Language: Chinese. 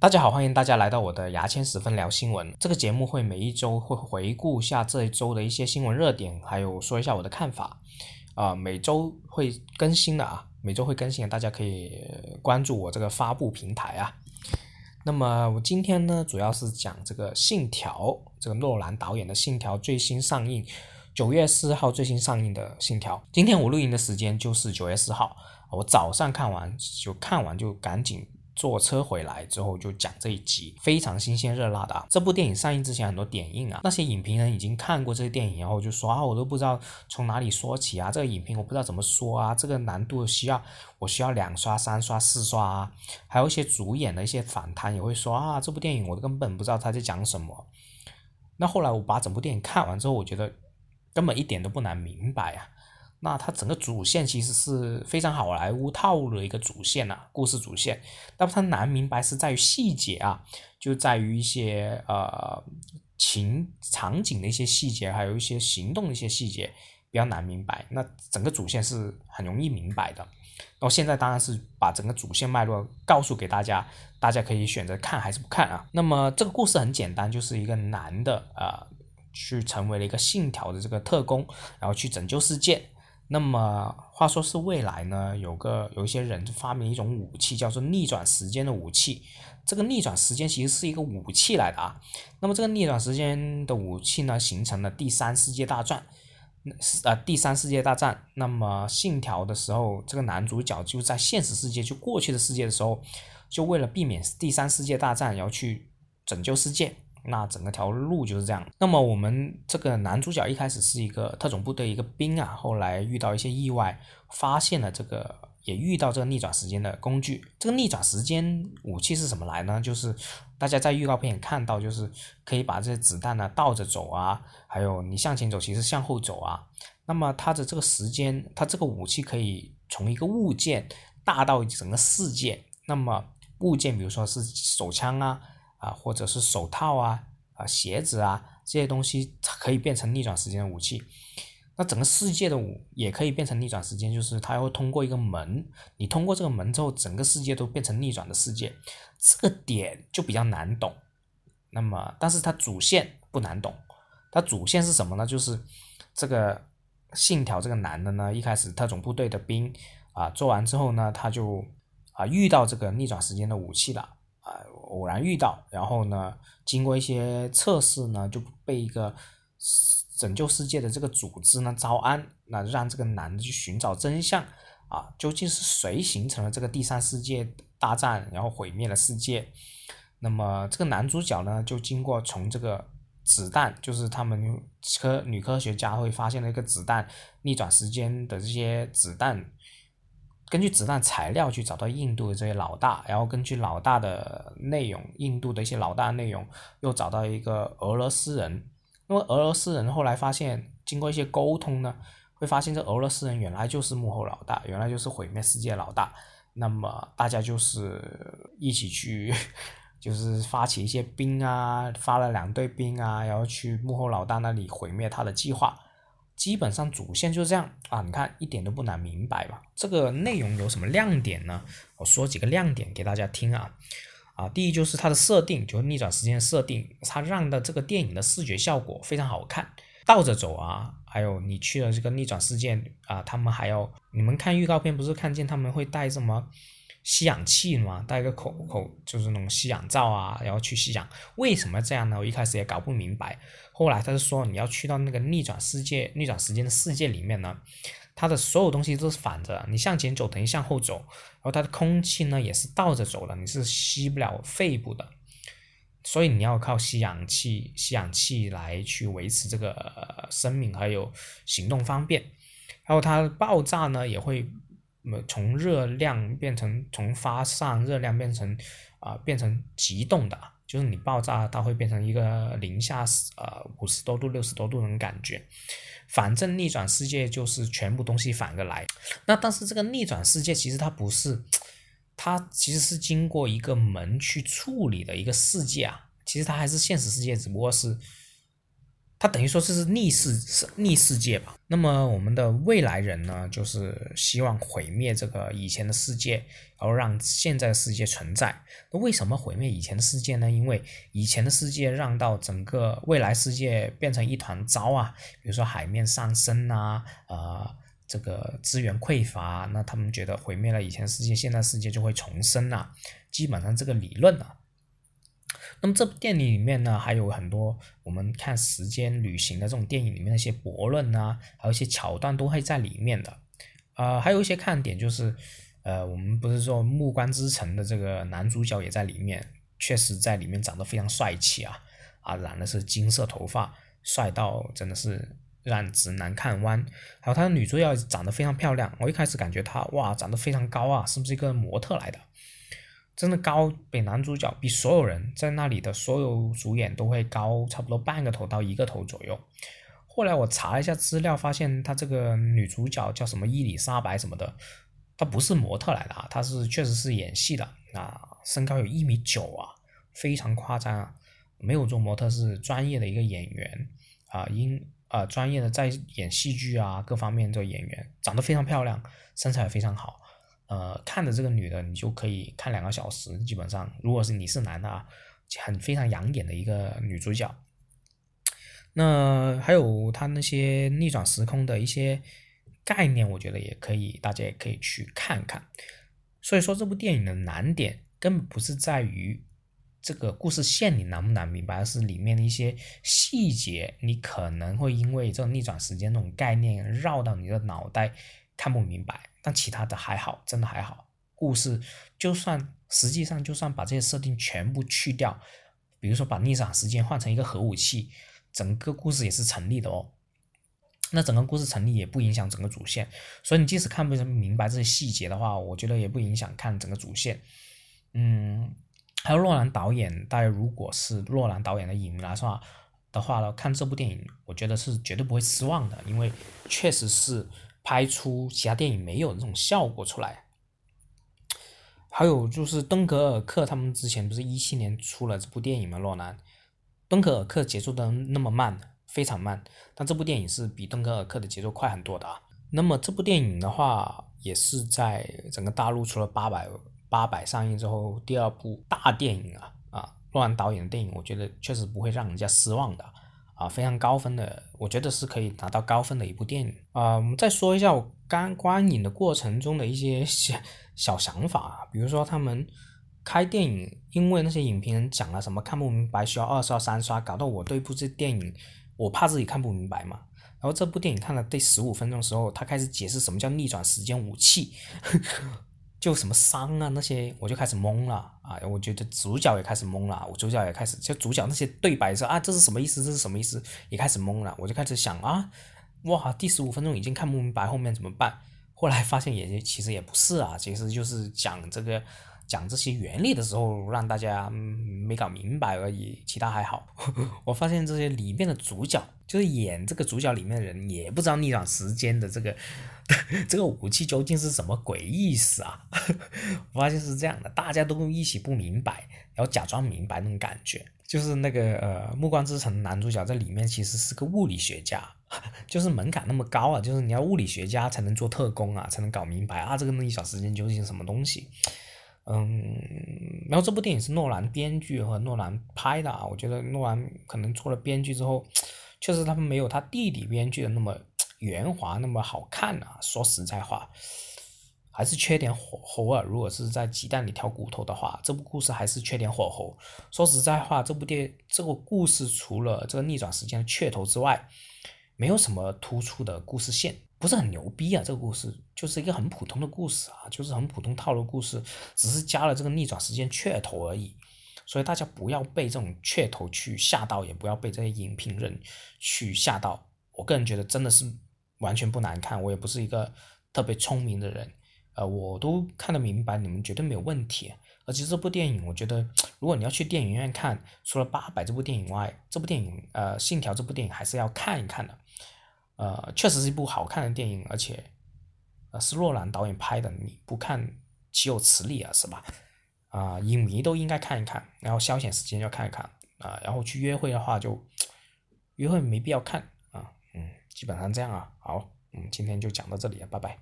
大家好，欢迎大家来到我的牙签十分聊新闻。这个节目会每一周会回顾一下这一周的一些新闻热点，还有说一下我的看法。啊，每周会更新的啊，每周会更新的，大家可以关注我这个发布平台啊。那么我今天呢，主要是讲这个《信条》，这个诺兰导演的《信条》最新上映，九月四号最新上映的《信条》。今天我录音的时间就是九月四号，我早上看完就看完就赶紧。坐车回来之后就讲这一集，非常新鲜热辣的啊！这部电影上映之前很多点映啊，那些影评人已经看过这个电影，然后就说啊，我都不知道从哪里说起啊，这个影评我不知道怎么说啊，这个难度需要我需要两刷、三刷、四刷啊，还有一些主演的一些访谈也会说啊，这部电影我根本不知道他在讲什么。那后来我把整部电影看完之后，我觉得根本一点都不难明白啊。那它整个主线其实是非常好莱坞套路的一个主线呐，故事主线。那么它难明白是在于细节啊，就在于一些呃情场景的一些细节，还有一些行动的一些细节比较难明白。那整个主线是很容易明白的。然后现在当然是把整个主线脉络告诉给大家，大家可以选择看还是不看啊。那么这个故事很简单，就是一个男的啊，去成为了一个信条的这个特工，然后去拯救世界。那么话说是未来呢，有个有一些人发明一种武器，叫做逆转时间的武器。这个逆转时间其实是一个武器来的啊。那么这个逆转时间的武器呢，形成了第三世界大战。是呃，第三世界大战。那么信条的时候，这个男主角就在现实世界，就过去的世界的时候，就为了避免第三世界大战，然后去拯救世界。那整个条路就是这样。那么我们这个男主角一开始是一个特种部队一个兵啊，后来遇到一些意外，发现了这个，也遇到这个逆转时间的工具。这个逆转时间武器是什么来呢？就是大家在预告片也看到，就是可以把这些子弹呢倒着走啊，还有你向前走，其实向后走啊。那么它的这个时间，它这个武器可以从一个物件大到整个世界。那么物件，比如说是手枪啊。啊，或者是手套啊，啊鞋子啊这些东西可以变成逆转时间的武器。那整个世界的武也可以变成逆转时间，就是它会通过一个门，你通过这个门之后，整个世界都变成逆转的世界。这个点就比较难懂。那么，但是它主线不难懂。它主线是什么呢？就是这个信条这个男的呢，一开始特种部队的兵啊，做完之后呢，他就啊遇到这个逆转时间的武器了啊。偶然遇到，然后呢，经过一些测试呢，就被一个拯救世界的这个组织呢招安，那让这个男的去寻找真相啊，究竟是谁形成了这个第三世界大战，然后毁灭了世界？那么这个男主角呢，就经过从这个子弹，就是他们科女科学家会发现了一个子弹逆转时间的这些子弹。根据子弹材料去找到印度的这些老大，然后根据老大的内容，印度的一些老大内容，又找到一个俄罗斯人。那么俄罗斯人后来发现，经过一些沟通呢，会发现这俄罗斯人原来就是幕后老大，原来就是毁灭世界老大。那么大家就是一起去，就是发起一些兵啊，发了两队兵啊，然后去幕后老大那里毁灭他的计划。基本上主线就是这样啊，你看一点都不难明白吧？这个内容有什么亮点呢？我说几个亮点给大家听啊啊，第一就是它的设定，就是逆转时间设定，它让的这个电影的视觉效果非常好看，倒着走啊，还有你去了这个逆转世界啊，他们还要你们看预告片不是看见他们会带什么？吸氧气嘛，戴个口口就是那种吸氧罩啊，然后去吸氧。为什么这样呢？我一开始也搞不明白。后来他就说，你要去到那个逆转世界、逆转时间的世界里面呢，它的所有东西都是反着，你向前走等于向后走，然后它的空气呢也是倒着走的，你是吸不了肺部的，所以你要靠吸氧气、吸氧气来去维持这个生命还有行动方便。然后它爆炸呢也会。那么从热量变成从发散热量变成啊变成急冻的，就是你爆炸它会变成一个零下呃五十多度六十多度那种感觉。反正逆转世界就是全部东西反着来。那但是这个逆转世界其实它不是，它其实是经过一个门去处理的一个世界啊。其实它还是现实世界，只不过是它等于说这是逆世逆世界吧。那么我们的未来人呢，就是希望毁灭这个以前的世界，然后让现在的世界存在。那为什么毁灭以前的世界呢？因为以前的世界让到整个未来世界变成一团糟啊，比如说海面上升啊，呃，这个资源匮乏，那他们觉得毁灭了以前世界，现在世界就会重生啊。基本上这个理论啊。那么这部电影里面呢，还有很多我们看时间旅行的这种电影里面的一些驳论啊，还有一些桥段都会在里面的。呃，还有一些看点就是，呃，我们不是说《暮光之城》的这个男主角也在里面，确实在里面长得非常帅气啊，啊，染的是金色头发，帅到真的是让直男看弯。还有他的女主角长得非常漂亮，我一开始感觉她哇，长得非常高啊，是不是一个模特来的？真的高，比男主角比所有人在那里的所有主演都会高差不多半个头到一个头左右。后来我查了一下资料，发现她这个女主角叫什么伊丽莎白什么的，她不是模特来的啊，她是确实是演戏的啊，身高有一米九啊，非常夸张啊，没有做模特是专业的一个演员啊，因啊专业的在演戏剧啊各方面的演员，长得非常漂亮，身材也非常好。呃，看着这个女的，你就可以看两个小时。基本上，如果是你是男的啊，很非常养眼的一个女主角。那还有她那些逆转时空的一些概念，我觉得也可以，大家也可以去看看。所以说，这部电影的难点根本不是在于这个故事线你难不难明白，而是里面的一些细节，你可能会因为这种逆转时间这种概念绕到你的脑袋，看不明白。但其他的还好，真的还好。故事就算实际上就算把这些设定全部去掉，比如说把逆转时间换成一个核武器，整个故事也是成立的哦。那整个故事成立也不影响整个主线，所以你即使看不明白这些细节的话，我觉得也不影响看整个主线。嗯，还有洛兰导演，大家如果是洛兰导演的影迷来说的话呢，看这部电影，我觉得是绝对不会失望的，因为确实是。拍出其他电影没有的这种效果出来，还有就是敦刻尔克，他们之前不是一七年出了这部电影吗？洛南，敦刻尔克节奏的那么慢，非常慢，但这部电影是比敦刻尔克的节奏快很多的啊。那么这部电影的话，也是在整个大陆除了八百八百上映之后，第二部大电影啊啊，洛兰导演的电影，我觉得确实不会让人家失望的。啊，非常高分的，我觉得是可以拿到高分的一部电影啊。我们再说一下我刚观影的过程中的一些小小想法，比如说他们开电影，因为那些影评人讲了什么看不明白，需要二刷三刷，搞到我对部这电影，我怕自己看不明白嘛。然后这部电影看了第十五分钟的时候，他开始解释什么叫逆转时间武器。呵就什么伤啊那些，我就开始懵了啊！我觉得主角也开始懵了，我主角也开始就主角那些对白说啊，这是什么意思？这是什么意思？也开始懵了，我就开始想啊，哇，第十五分钟已经看不明白，后面怎么办？后来发现也其实也不是啊，其实就是讲这个讲这些原理的时候让大家没搞明白而已，其他还好。我发现这些里面的主角，就是演这个主角里面的人也不知道逆转时间的这个。这个武器究竟是什么鬼意思啊？我发现是这样的，大家都一起不明白，然后假装明白那种感觉。就是那个呃，《暮光之城》男主角在里面其实是个物理学家，就是门槛那么高啊，就是你要物理学家才能做特工啊，才能搞明白啊，这个那一小时间究竟是什么东西？嗯，然后这部电影是诺兰编剧和诺兰拍的啊，我觉得诺兰可能做了编剧之后，确实他们没有他弟弟编剧的那么。圆滑那么好看啊！说实在话，还是缺点火候啊。如果是在鸡蛋里挑骨头的话，这部故事还是缺点火候。说实在话，这部电这个故事除了这个逆转时间的噱头之外，没有什么突出的故事线，不是很牛逼啊。这个故事就是一个很普通的故事啊，就是很普通套路故事，只是加了这个逆转时间噱头而已。所以大家不要被这种噱头去吓到，也不要被这些影评人去吓到。我个人觉得真的是。完全不难看，我也不是一个特别聪明的人，呃，我都看得明白，你们绝对没有问题。而且这部电影，我觉得如果你要去电影院看，除了《八佰》这部电影外，这部电影，呃，《信条》这部电影还是要看一看的。呃，确实是一部好看的电影，而且，呃，是洛兰导演拍的，你不看岂有此理啊，是吧？啊，影迷都应该看一看，然后消遣时间要看一看啊，然后去约会的话就。约会没必要看啊，嗯，基本上这样啊。好，嗯，今天就讲到这里了，拜拜。